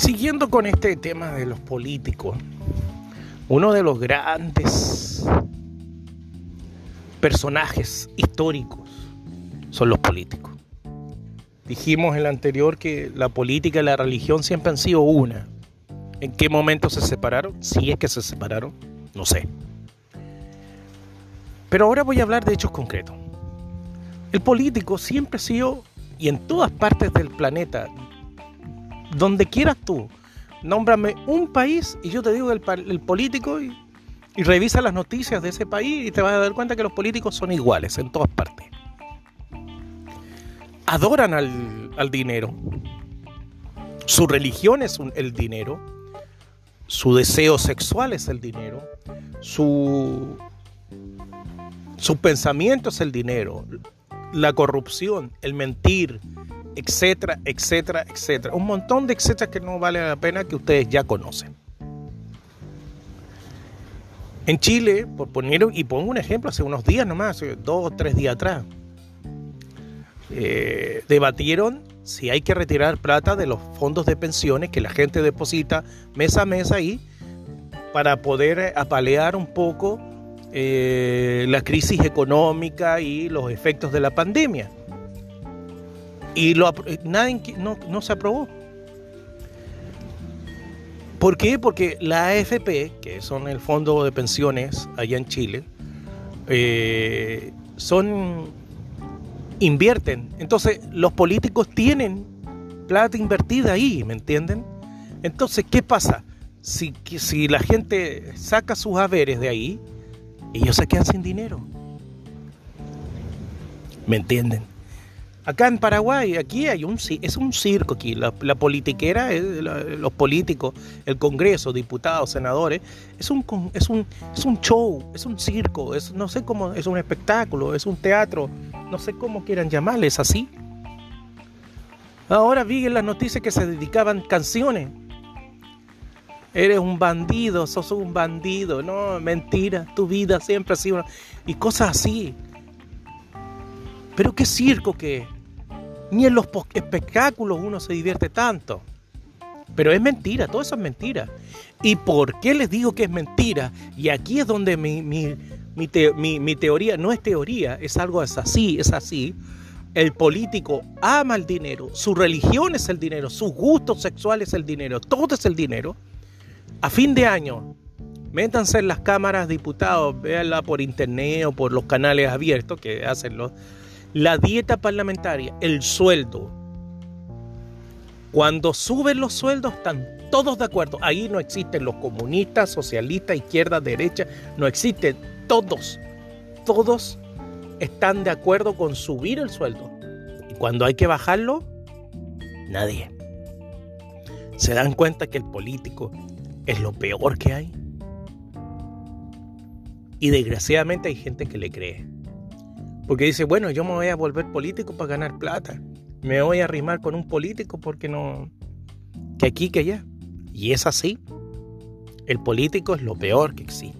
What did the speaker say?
Siguiendo con este tema de los políticos, uno de los grandes personajes históricos son los políticos. Dijimos en el anterior que la política y la religión siempre han sido una. ¿En qué momento se separaron? Si es que se separaron, no sé. Pero ahora voy a hablar de hechos concretos. El político siempre ha sido, y en todas partes del planeta, donde quieras tú, nómbrame un país y yo te digo el, el político y, revisa las noticias de ese país y te vas a dar cuenta que los políticos son iguales en todas partes. Adoran al, dinero. Su religión es el dinero. Su deseo sexual es el dinero. Su, su pensamiento es el dinero. La corrupción, el mentir, etcétera, etcétera, etcétera. Un montón de etcétera que no vale la pena que ustedes ya conocen. En Chile, por poner, y pongo un ejemplo, hace unos días nomás, dos o tres días atrás, eh, debatieron si hay que retirar plata de los fondos de pensiones que la gente deposita mes a mes ahí para poder apalear un poco eh, la crisis económica y los efectos de la pandemia y lo, nadie, no, no se aprobó. ¿Por qué? Porque la AFP, que son el fondo de pensiones allá en Chile, eh, son invierten. Entonces los políticos tienen plata invertida ahí, ¿me entienden? Entonces, ¿qué pasa? Si, si la gente saca sus haberes de ahí, ellos se quedan sin dinero. ¿Me entienden? Acá en Paraguay, aquí hay un es un circo aquí. La, politiquera, los políticos, el Congreso, diputados, senadores, es un es un es un show, es un circo, es no sé cómo, es un espectáculo, es un teatro, no sé cómo quieran llamarle, es así. Ahora vi en las noticias que se dedicaban canciones. Eres un bandido, sos un bandido, no, mentira, tu vida siempre ha sido y cosas así. Pero qué circo que Ni en los espectáculos uno se divierte tanto. Pero es mentira, todo eso es mentira. ¿Y por qué les digo que es mentira? Y aquí es donde mi, mi, teoría, no es teoría, es algo así, es así. El político ama el dinero, su religión es el dinero, su gusto sexual es el dinero, todo es el dinero. A fin de año, métanse en las cámaras diputados, véanla por internet o por los canales abiertos que hacen los, la dieta parlamentaria, el sueldo. Cuando suben los sueldos están todos de acuerdo. Ahí no existen los comunistas, socialistas, izquierda, derecha, no existen. Todos, todos están de acuerdo con subir el sueldo. Y cuando hay que bajarlo, nadie. ¿Se dan cuenta que el político es lo peor que hay? Y desgraciadamente hay gente que le cree. Porque dice, bueno, yo me voy a volver político para ganar plata. Me voy a arrimar con un político porque no... Que aquí, que allá. Y es así. El político es lo peor que existe.